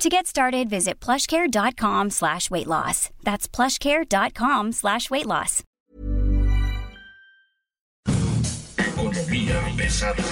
To get started, visit plushcare.com slash weight loss. That's plushcare.com slash weight loss. Economía pesada.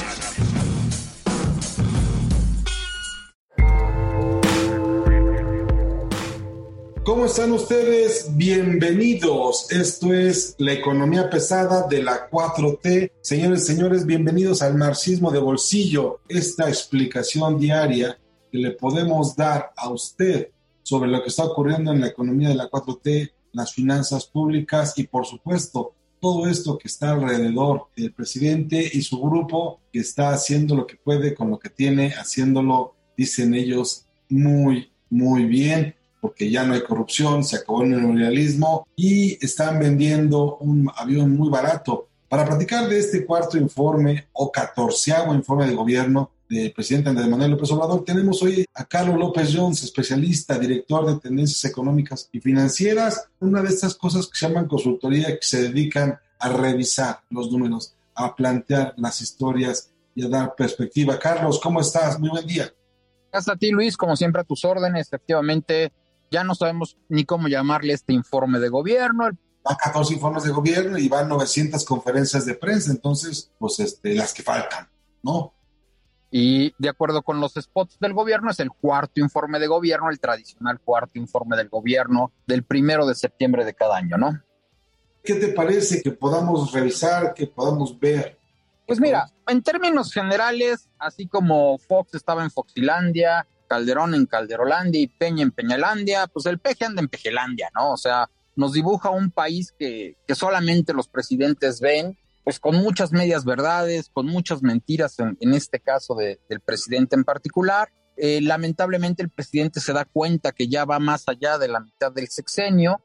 ¿Cómo están ustedes? Bienvenidos. Esto es la economía pesada de la 4T. Señores, señores, bienvenidos al marxismo de bolsillo, esta explicación diaria que le podemos dar a usted sobre lo que está ocurriendo en la economía de la 4T, las finanzas públicas y por supuesto todo esto que está alrededor del presidente y su grupo que está haciendo lo que puede con lo que tiene, haciéndolo, dicen ellos, muy, muy bien porque ya no hay corrupción, se acabó el neoliberalismo y están vendiendo un avión muy barato. Para platicar de este cuarto informe o catorceavo informe de gobierno del presidente Andrés Manuel López Obrador, tenemos hoy a Carlos López Jones, especialista, director de tendencias económicas y financieras, una de estas cosas que se llaman consultoría, que se dedican a revisar los números, a plantear las historias y a dar perspectiva. Carlos, ¿cómo estás? Muy buen día. Gracias a ti, Luis, como siempre a tus órdenes. Efectivamente, ya no sabemos ni cómo llamarle este informe de gobierno. Van 14 informes de gobierno y van 900 conferencias de prensa, entonces, pues este, las que faltan, ¿no? Y de acuerdo con los spots del gobierno, es el cuarto informe de gobierno, el tradicional cuarto informe del gobierno del primero de septiembre de cada año, ¿no? ¿Qué te parece que podamos revisar, que podamos ver? Pues mira, en términos generales, así como Fox estaba en Foxilandia, Calderón en Calderolandia y Peña en Peñalandia, pues el peje anda en Pejelandia, ¿no? O sea, nos dibuja un país que, que solamente los presidentes ven, pues con muchas medias verdades, con muchas mentiras, en, en este caso de, del presidente en particular. Eh, lamentablemente el presidente se da cuenta que ya va más allá de la mitad del sexenio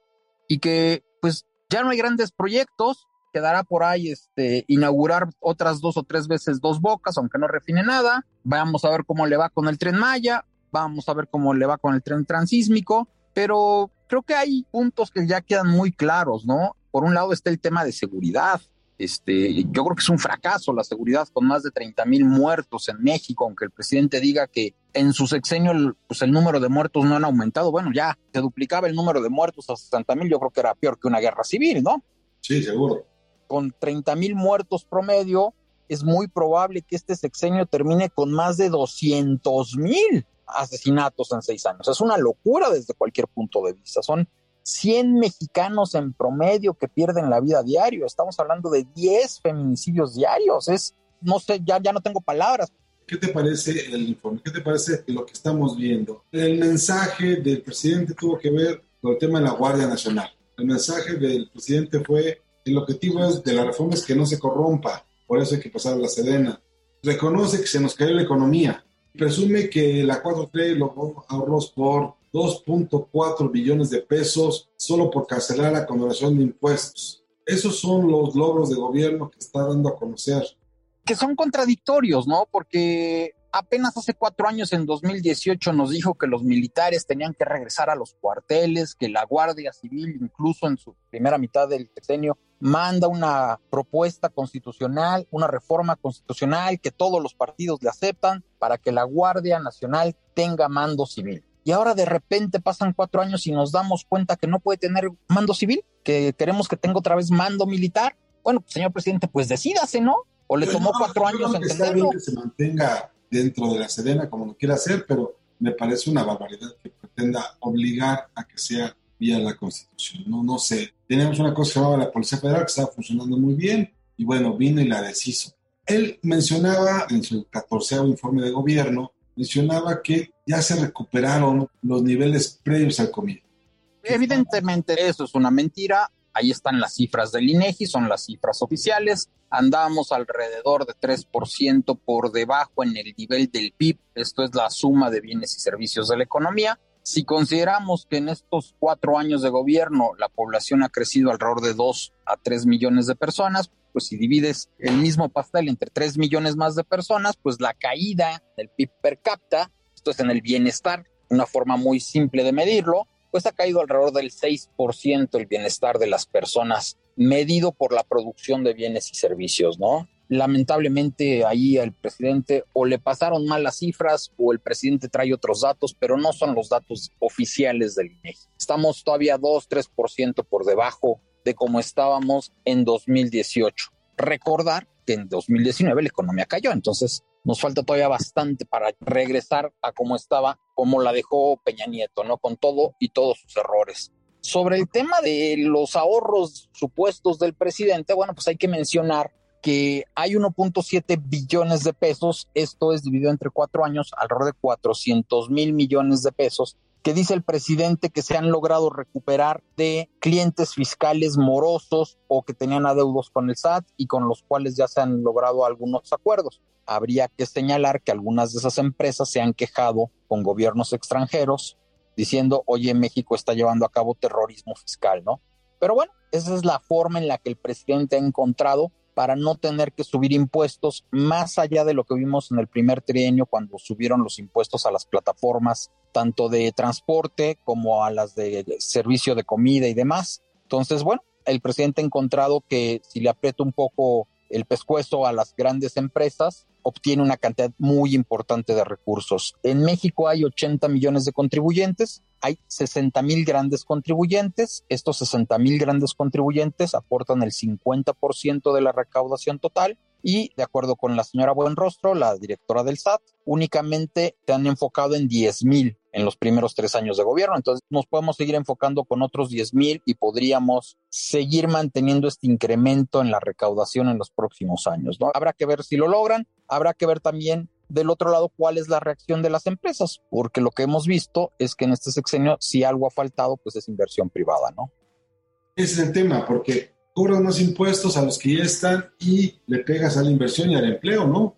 y que pues ya no hay grandes proyectos, quedará por ahí este, inaugurar otras dos o tres veces dos bocas, aunque no refine nada. Vamos a ver cómo le va con el tren Maya, vamos a ver cómo le va con el tren transísmico, pero creo que hay puntos que ya quedan muy claros, ¿no? Por un lado está el tema de seguridad. Este, yo creo que es un fracaso la seguridad con más de 30 mil muertos en México, aunque el presidente diga que en su sexenio pues el número de muertos no han aumentado. Bueno, ya se duplicaba el número de muertos a 60 mil, yo creo que era peor que una guerra civil, ¿no? Sí, seguro. Con 30 mil muertos promedio, es muy probable que este sexenio termine con más de 200 mil asesinatos en seis años. Es una locura desde cualquier punto de vista. Son 100 mexicanos en promedio que pierden la vida diario. Estamos hablando de 10 feminicidios diarios. Es, no sé, ya, ya no tengo palabras. ¿Qué te parece el informe? ¿Qué te parece lo que estamos viendo? El mensaje del presidente tuvo que ver con el tema de la Guardia Nacional. El mensaje del presidente fue, el objetivo de la reforma es que no se corrompa, por eso hay que pasar la Sedena. Reconoce que se nos cayó la economía, presume que la 4T logró ahorros por 2.4 billones de pesos solo por cancelar la condonación de impuestos. Esos son los logros de gobierno que está dando a conocer. Que son contradictorios, ¿no? Porque apenas hace cuatro años, en 2018, nos dijo que los militares tenían que regresar a los cuarteles, que la Guardia Civil, incluso en su primera mitad del sexenio, manda una propuesta constitucional, una reforma constitucional que todos los partidos le aceptan para que la Guardia Nacional tenga mando civil. Y ahora de repente pasan cuatro años y nos damos cuenta que no puede tener mando civil, que queremos que tenga otra vez mando militar. Bueno, señor presidente, pues decídase, ¿no? O le tomó cuatro años entenderlo. Que se mantenga dentro de la Sedena como lo quiera hacer, pero me parece una barbaridad que pretenda obligar a que sea vía la Constitución. No, no sé. Tenemos una cosa que se llamaba la Policía Federal que estaba funcionando muy bien y bueno, vino y la deshizo. Él mencionaba en su catorceavo informe de gobierno, mencionaba que ya se recuperaron los niveles previos al COVID. Evidentemente eso es una mentira. Ahí están las cifras del INEGI, son las cifras oficiales. Andamos alrededor de 3% por debajo en el nivel del PIB. Esto es la suma de bienes y servicios de la economía. Si consideramos que en estos cuatro años de gobierno la población ha crecido alrededor de 2 a 3 millones de personas, pues si divides el mismo pastel entre 3 millones más de personas, pues la caída del PIB per cápita, esto es en el bienestar, una forma muy simple de medirlo, pues ha caído alrededor del 6% el bienestar de las personas medido por la producción de bienes y servicios, ¿no? Lamentablemente ahí al presidente o le pasaron mal las cifras o el presidente trae otros datos, pero no son los datos oficiales del INEGI. Estamos todavía 2-3% por debajo de cómo estábamos en 2018. Recordar que en 2019 la economía cayó, entonces nos falta todavía bastante para regresar a cómo estaba, como la dejó Peña Nieto, ¿no? Con todo y todos sus errores. Sobre el tema de los ahorros supuestos del presidente, bueno, pues hay que mencionar que hay 1.7 billones de pesos, esto es dividido entre cuatro años, alrededor de 400 mil millones de pesos, que dice el presidente que se han logrado recuperar de clientes fiscales morosos o que tenían adeudos con el SAT y con los cuales ya se han logrado algunos acuerdos. Habría que señalar que algunas de esas empresas se han quejado con gobiernos extranjeros diciendo, oye, México está llevando a cabo terrorismo fiscal, ¿no? Pero bueno, esa es la forma en la que el presidente ha encontrado para no tener que subir impuestos más allá de lo que vimos en el primer trienio cuando subieron los impuestos a las plataformas, tanto de transporte como a las de servicio de comida y demás. Entonces, bueno, el presidente ha encontrado que si le aprieta un poco el pescuezo a las grandes empresas, obtiene una cantidad muy importante de recursos. En México hay 80 millones de contribuyentes, hay 60 mil grandes contribuyentes. Estos 60 mil grandes contribuyentes aportan el 50% de la recaudación total y, de acuerdo con la señora Buenrostro, la directora del SAT, únicamente se han enfocado en 10 mil en los primeros tres años de gobierno. Entonces nos podemos seguir enfocando con otros 10 mil y podríamos seguir manteniendo este incremento en la recaudación en los próximos años. ¿no? Habrá que ver si lo logran, habrá que ver también del otro lado cuál es la reacción de las empresas, porque lo que hemos visto es que en este sexenio si algo ha faltado, pues es inversión privada, ¿no? Ese es el tema, porque cobras más impuestos a los que ya están y le pegas a la inversión y al empleo, ¿no?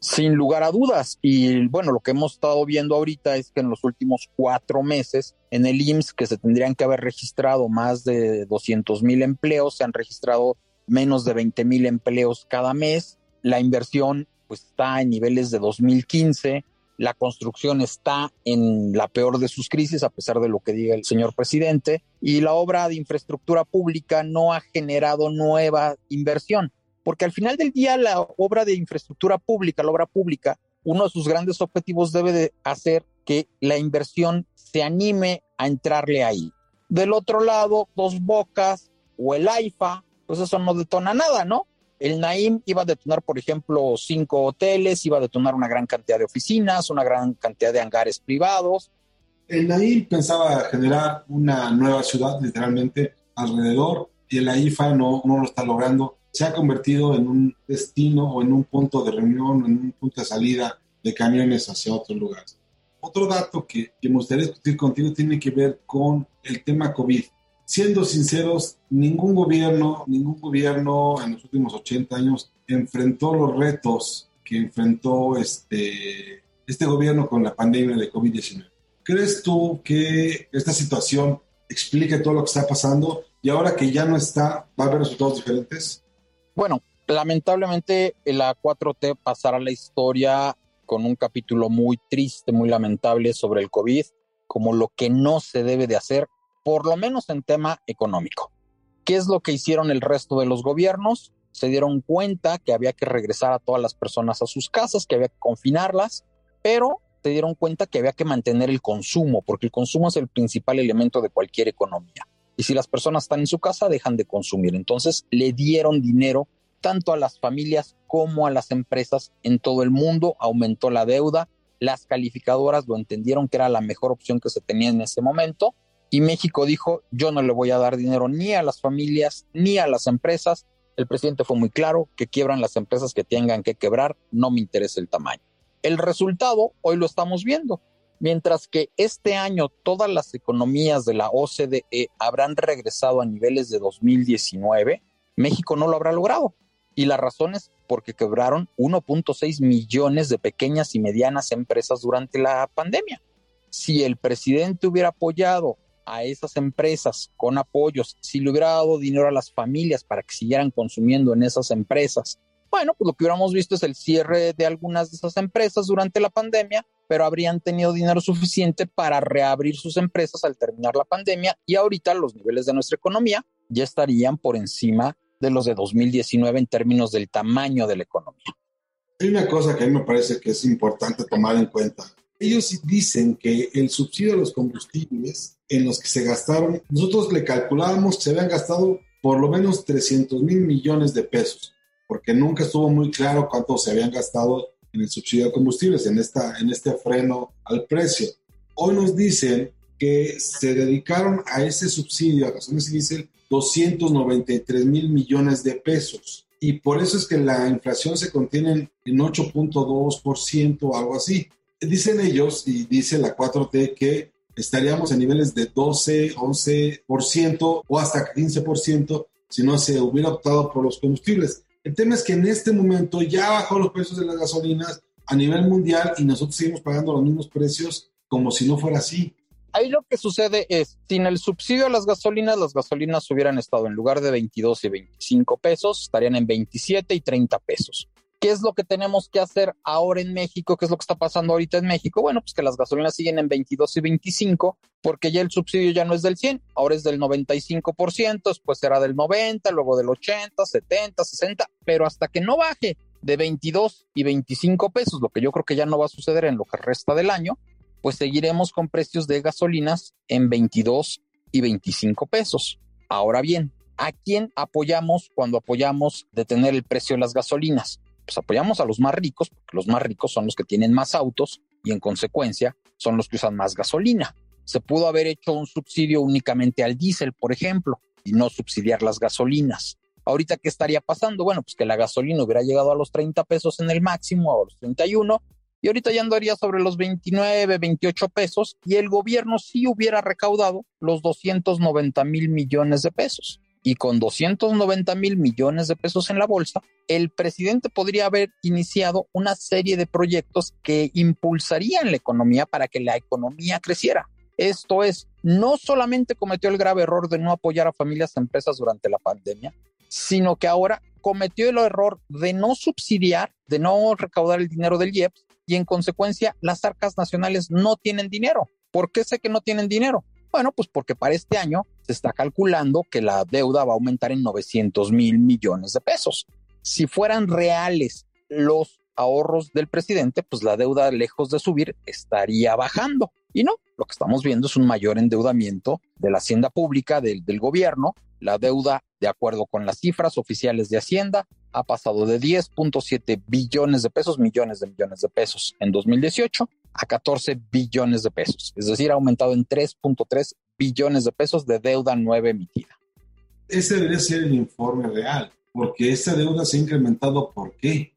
Sin lugar a dudas. Y bueno, lo que hemos estado viendo ahorita es que en los últimos cuatro meses en el IMSS, que se tendrían que haber registrado más de 200 mil empleos, se han registrado menos de 20 mil empleos cada mes. La inversión pues está en niveles de 2015. La construcción está en la peor de sus crisis, a pesar de lo que diga el señor presidente. Y la obra de infraestructura pública no ha generado nueva inversión porque al final del día la obra de infraestructura pública, la obra pública, uno de sus grandes objetivos debe de hacer que la inversión se anime a entrarle ahí. Del otro lado, Dos Bocas o el AIFA, pues eso no detona nada, ¿no? El Naim iba a detonar, por ejemplo, cinco hoteles, iba a detonar una gran cantidad de oficinas, una gran cantidad de hangares privados. El Naim pensaba generar una nueva ciudad, literalmente, alrededor, y el AIFA no, no lo está logrando se ha convertido en un destino o en un punto de reunión, en un punto de salida de camiones hacia otros lugares. Otro dato que, me gustaría discutir contigo tiene que ver con el tema COVID. Siendo sinceros, ningún gobierno, ningún gobierno en los últimos 80 años enfrentó los retos que enfrentó este, este gobierno con la pandemia de COVID-19. ¿Crees tú que esta situación explique todo lo que está pasando y ahora que ya no está, va a haber resultados diferentes? Bueno, lamentablemente la 4T pasará la historia con un capítulo muy triste, muy lamentable sobre el COVID, como lo que no se debe de hacer, por lo menos en tema económico. ¿Qué es lo que hicieron el resto de los gobiernos? Se dieron cuenta que había que regresar a todas las personas a sus casas, que había que confinarlas, pero se dieron cuenta que había que mantener el consumo, porque el consumo es el principal elemento de cualquier economía. Y si las personas están en su casa, dejan de consumir. Entonces le dieron dinero tanto a las familias como a las empresas en todo el mundo, aumentó la deuda, las calificadoras lo entendieron que era la mejor opción que se tenía en ese momento y México dijo, yo no le voy a dar dinero ni a las familias ni a las empresas. El presidente fue muy claro que quiebran las empresas que tengan que quebrar, no me interesa el tamaño. El resultado hoy lo estamos viendo. Mientras que este año todas las economías de la OCDE habrán regresado a niveles de 2019, México no lo habrá logrado. Y la razón es porque quebraron 1.6 millones de pequeñas y medianas empresas durante la pandemia. si el presidente hubiera apoyado a esas empresas con apoyos, si le hubiera dado dinero a las familias para que siguieran consumiendo en esas empresas, bueno, pues lo que hubiéramos visto es el cierre de algunas de esas empresas durante la pandemia, pero habrían tenido dinero suficiente para reabrir sus empresas al terminar la pandemia y ahorita los niveles de nuestra economía ya estarían por encima de los de 2019 en términos del tamaño de la economía. Hay una cosa que a mí me parece que es importante tomar en cuenta. Ellos dicen que el subsidio a los combustibles en los que se gastaron, nosotros le calculábamos que se habían gastado por lo menos 300 mil millones de pesos, porque nunca estuvo muy claro cuánto se habían gastado en el subsidio a combustibles, en, esta, en este freno al precio. Hoy nos dicen que se dedicaron a ese subsidio a gasolina y diésel 293 mil millones de pesos. Y por eso es que la inflación se contiene en 8.2% o algo así. Dicen ellos y dice la 4T que estaríamos en niveles de 12, 11% o hasta 15% si no se hubiera optado por los combustibles. El tema es que en este momento ya bajó los precios de las gasolinas a nivel mundial y nosotros seguimos pagando los mismos precios como si no fuera así. Ahí lo que sucede es, sin el subsidio a las gasolinas, las gasolinas hubieran estado en lugar de 22 y 25 pesos, estarían en 27 y 30 pesos. ¿Qué es lo que tenemos que hacer ahora en México? ¿Qué es lo que está pasando ahorita en México? Bueno, pues que las gasolinas siguen en 22 y 25 porque ya el subsidio ya no es del 100, ahora es del 95%, después será del 90, luego del 80, 70, 60, pero hasta que no baje de 22 y 25 pesos, lo que yo creo que ya no va a suceder en lo que resta del año, pues seguiremos con precios de gasolinas en 22 y 25 pesos. Ahora bien, ¿a quién apoyamos cuando apoyamos detener el precio de las gasolinas? Pues apoyamos a los más ricos, porque los más ricos son los que tienen más autos y en consecuencia son los que usan más gasolina. Se pudo haber hecho un subsidio únicamente al diésel, por ejemplo, y no subsidiar las gasolinas. Ahorita, ¿qué estaría pasando? Bueno, pues que la gasolina hubiera llegado a los 30 pesos en el máximo, a los 31, y ahorita ya andaría sobre los 29, 28 pesos y el gobierno sí hubiera recaudado los 290 mil millones de pesos. Y con 290 mil millones de pesos en la bolsa, el presidente podría haber iniciado una serie de proyectos que impulsarían la economía para que la economía creciera. Esto es, no solamente cometió el grave error de no apoyar a familias y empresas durante la pandemia, sino que ahora cometió el error de no subsidiar, de no recaudar el dinero del IEPS y en consecuencia las arcas nacionales no tienen dinero. ¿Por qué sé que no tienen dinero? Bueno, pues porque para este año se está calculando que la deuda va a aumentar en 900 mil millones de pesos. Si fueran reales los ahorros del presidente, pues la deuda, lejos de subir, estaría bajando. Y no, lo que estamos viendo es un mayor endeudamiento de la hacienda pública, del, del gobierno. La deuda, de acuerdo con las cifras oficiales de Hacienda, ha pasado de 10.7 billones de pesos, millones de millones de pesos en 2018 a 14 billones de pesos. Es decir, ha aumentado en 3.3 billones de pesos de deuda nueva emitida. Ese debería ser el informe real, porque esa deuda se ha incrementado. ¿Por qué?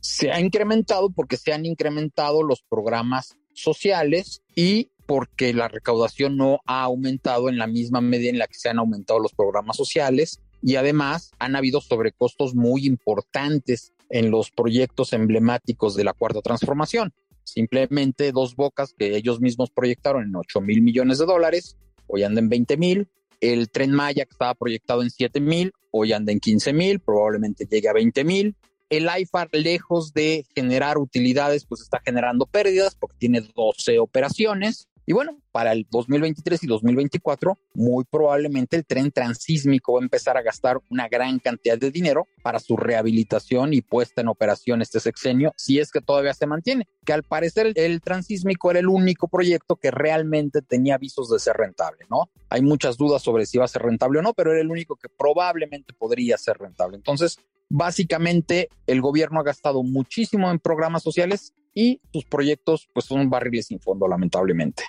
Se ha incrementado porque se han incrementado los programas sociales y porque la recaudación no ha aumentado en la misma medida en la que se han aumentado los programas sociales y además han habido sobrecostos muy importantes en los proyectos emblemáticos de la cuarta transformación. Simplemente dos bocas que ellos mismos proyectaron en 8 mil millones de dólares, hoy anda en 20 mil. El tren Maya que estaba proyectado en 7 mil, hoy anda en 15 mil, probablemente llegue a 20 mil. El IFAR, lejos de generar utilidades, pues está generando pérdidas porque tiene 12 operaciones. Y bueno, para el 2023 y 2024, muy probablemente el tren transísmico va a empezar a gastar una gran cantidad de dinero para su rehabilitación y puesta en operación este sexenio, si es que todavía se mantiene. Que al parecer el, el transísmico era el único proyecto que realmente tenía avisos de ser rentable, ¿no? Hay muchas dudas sobre si va a ser rentable o no, pero era el único que probablemente podría ser rentable. Entonces, básicamente el gobierno ha gastado muchísimo en programas sociales y sus proyectos pues son barriles sin fondo lamentablemente.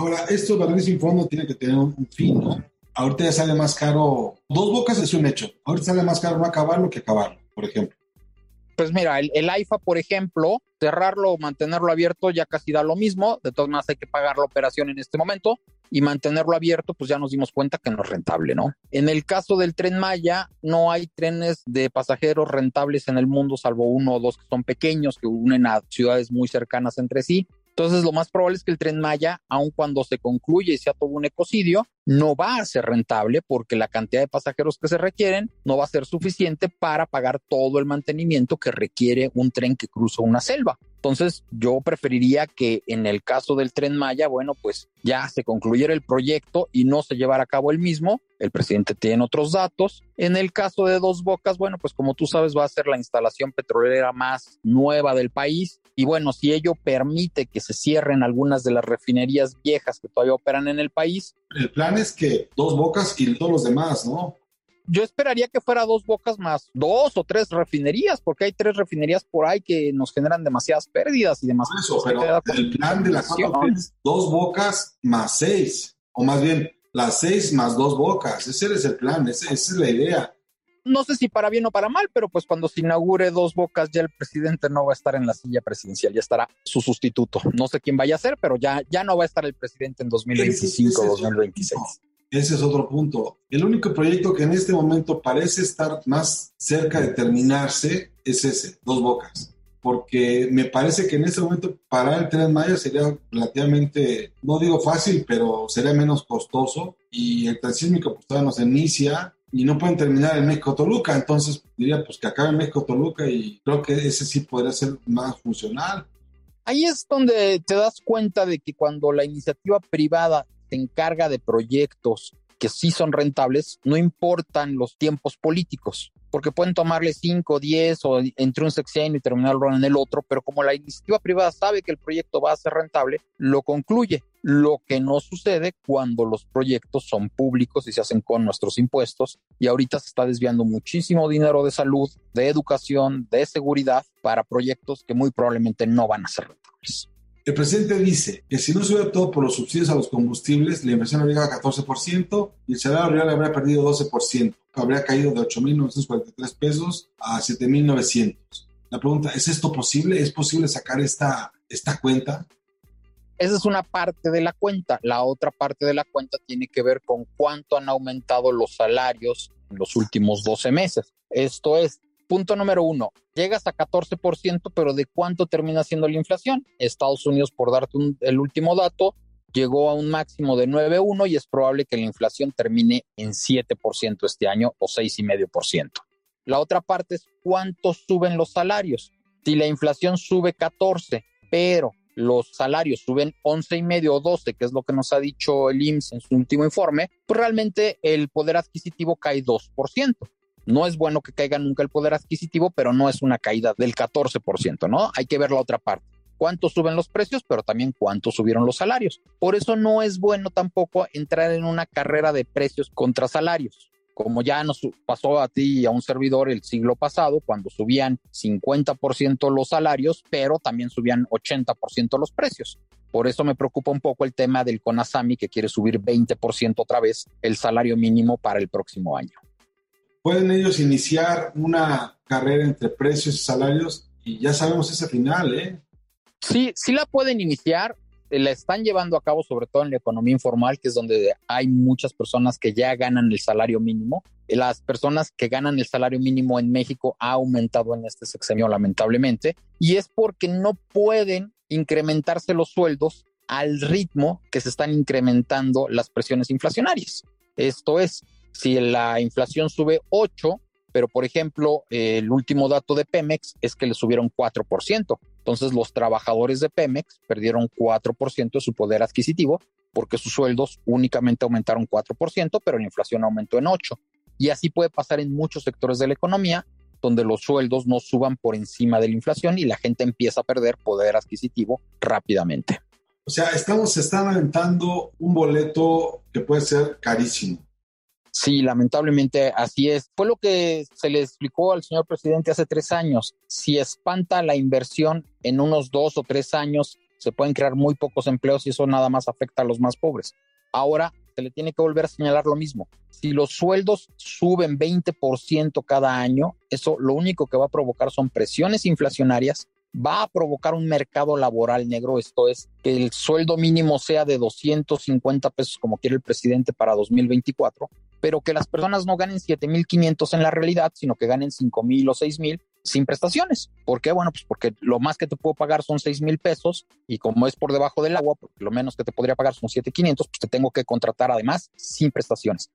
Ahora, estos barriles sin fondo tienen que tener un fin, ¿no? Ahorita ya sale más caro, dos bocas es un hecho, ahorita sale más caro no acabarlo que acabarlo, por ejemplo. Pues mira, el, el AIFA, por ejemplo, cerrarlo o mantenerlo abierto ya casi da lo mismo, de todas maneras hay que pagar la operación en este momento y mantenerlo abierto, pues ya nos dimos cuenta que no es rentable, ¿no? En el caso del tren Maya, no hay trenes de pasajeros rentables en el mundo, salvo uno o dos que son pequeños, que unen a ciudades muy cercanas entre sí. Entonces, lo más probable es que el tren Maya, aun cuando se concluye y sea todo un ecocidio, no va a ser rentable porque la cantidad de pasajeros que se requieren no va a ser suficiente para pagar todo el mantenimiento que requiere un tren que cruza una selva. Entonces, yo preferiría que en el caso del tren Maya, bueno, pues ya se concluyera el proyecto y no se llevara a cabo el mismo. El presidente tiene otros datos. En el caso de Dos Bocas, bueno, pues como tú sabes, va a ser la instalación petrolera más nueva del país. Y bueno, si ello permite que se cierren algunas de las refinerías viejas que todavía operan en el país. El plan es que Dos Bocas y todos los demás, ¿no? yo esperaría que fuera dos bocas más dos o tres refinerías, porque hay tres refinerías por ahí que nos generan demasiadas pérdidas y demás. Eso, pero el plan de la es dos bocas más seis, o más bien las seis más dos bocas. Ese es el plan, esa es la idea. No sé si para bien o para mal, pero pues cuando se inaugure dos bocas ya el presidente no va a estar en la silla presidencial, ya estará su sustituto. No sé quién vaya a ser, pero ya, ya no va a estar el presidente en 2025 2026. Ese es otro punto. El único proyecto que en este momento parece estar más cerca de terminarse es ese, Dos Bocas. Porque me parece que en este momento parar el tren Maya sería relativamente, no digo fácil, pero sería menos costoso. Y el transísmico pues todavía no se inicia y no pueden terminar en México-Toluca. Entonces diría pues que acabe en México-Toluca y creo que ese sí podría ser más funcional. Ahí es donde te das cuenta de que cuando la iniciativa privada se encarga de proyectos que sí son rentables, no importan los tiempos políticos, porque pueden tomarle 5, 10 o entre un sexenio y terminarlo en el otro, pero como la iniciativa privada sabe que el proyecto va a ser rentable, lo concluye. Lo que no sucede cuando los proyectos son públicos y se hacen con nuestros impuestos y ahorita se está desviando muchísimo dinero de salud, de educación, de seguridad para proyectos que muy probablemente no van a ser rentables. El presidente dice que si no se hubiera todo por los subsidios a los combustibles, la inversión habría llegado a 14% y el salario real habría perdido 12%. Habría caído de 8.943 pesos a 7.900. La pregunta, ¿es esto posible? ¿Es posible sacar esta, esta cuenta? Esa es una parte de la cuenta. La otra parte de la cuenta tiene que ver con cuánto han aumentado los salarios en los últimos 12 meses. Esto es, Punto número uno, llegas a 14%, pero ¿de cuánto termina siendo la inflación? Estados Unidos, por darte el último dato, llegó a un máximo de 9.1 y es probable que la inflación termine en 7% este año o 6,5%. La otra parte es cuánto suben los salarios. Si la inflación sube 14, pero los salarios suben 11,5 o 12, que es lo que nos ha dicho el IMSS en su último informe, pues realmente el poder adquisitivo cae 2%. No es bueno que caiga nunca el poder adquisitivo, pero no es una caída del 14%, ¿no? Hay que ver la otra parte. Cuánto suben los precios, pero también cuánto subieron los salarios. Por eso no es bueno tampoco entrar en una carrera de precios contra salarios como ya nos pasó a ti y a un servidor el siglo pasado, cuando subían 50% los salarios, pero también subían 80% los precios. Por eso me preocupa un poco el tema del CONASAMI, que quiere subir 20% otra vez el salario mínimo para el próximo año pueden ellos iniciar una carrera entre precios y salarios y ya sabemos ese final, ¿eh? Sí, sí la pueden iniciar, la están llevando a cabo sobre todo en la economía informal, que es donde hay muchas personas que ya ganan el salario mínimo. Las personas que ganan el salario mínimo en México ha aumentado en este sexenio lamentablemente, y es porque no pueden incrementarse los sueldos al ritmo que se están incrementando las presiones inflacionarias. Esto es, si la inflación sube 8, pero por ejemplo, el último dato de Pemex es que le subieron 4%. Entonces los trabajadores de Pemex perdieron 4% de su poder adquisitivo porque sus sueldos únicamente aumentaron 4%, pero la inflación aumentó en 8%. Y así puede pasar en muchos sectores de la economía, donde los sueldos no suban por encima de la inflación y la gente empieza a perder poder adquisitivo rápidamente. O sea, estamos, están aventando un boleto que puede ser carísimo. Sí, lamentablemente así es. Fue lo que se le explicó al señor presidente hace tres años. Si espanta la inversión en unos dos o tres años, se pueden crear muy pocos empleos y eso nada más afecta a los más pobres. Ahora se le tiene que volver a señalar lo mismo. Si los sueldos suben 20% cada año, eso lo único que va a provocar son presiones inflacionarias va a provocar un mercado laboral negro, esto es, que el sueldo mínimo sea de 250 pesos como quiere el presidente para 2024, pero que las personas no ganen 7.500 en la realidad, sino que ganen 5.000 o 6.000 sin prestaciones. ¿Por qué? Bueno, pues porque lo más que te puedo pagar son 6 mil pesos y como es por debajo del agua, porque lo menos que te podría pagar son 7,500, pues te tengo que contratar además sin prestaciones.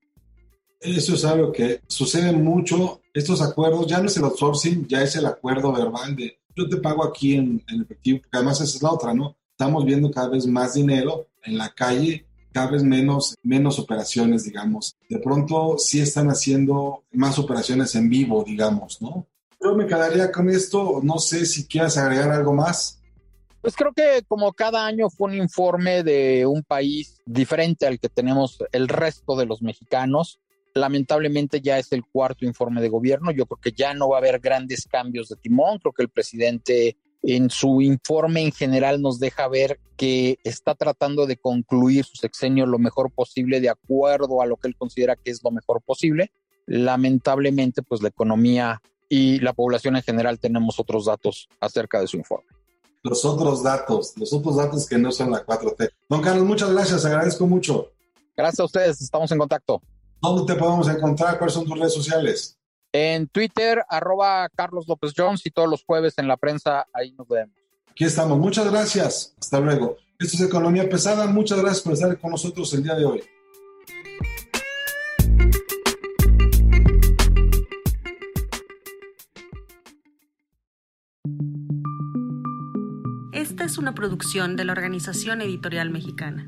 Eso es algo que sucede mucho. Estos acuerdos ya no es el outsourcing, ya es el acuerdo verbal de yo te pago aquí en, efectivo, porque además esa es la otra, ¿no? Estamos viendo cada vez más dinero en la calle, cada vez menos, menos operaciones, digamos. De pronto sí están haciendo más operaciones en vivo, digamos, ¿no? Yo me quedaría con esto, no sé si quieras agregar algo más. Pues creo que como cada año fue un informe de un país diferente al que tenemos el resto de los mexicanos, Lamentablemente ya es el cuarto informe de gobierno. Yo creo que ya no va a haber grandes cambios de timón. Creo que el presidente en su informe en general nos deja ver que está tratando de concluir su sexenio lo mejor posible de acuerdo a lo que él considera que es lo mejor posible. Lamentablemente, pues la economía y la población en general tenemos otros datos acerca de su informe. Los otros datos, los otros datos que no son la 4T. Don Carlos, muchas gracias, agradezco mucho. Gracias a ustedes, estamos en contacto. ¿Dónde te podemos encontrar? ¿Cuáles son tus redes sociales? En Twitter, arroba Carlos López Jones y todos los jueves en la prensa, ahí nos vemos. Aquí estamos. Muchas gracias. Hasta luego. Esto es Economía Pesada. Muchas gracias por estar con nosotros el día de hoy. Esta es una producción de la Organización Editorial Mexicana.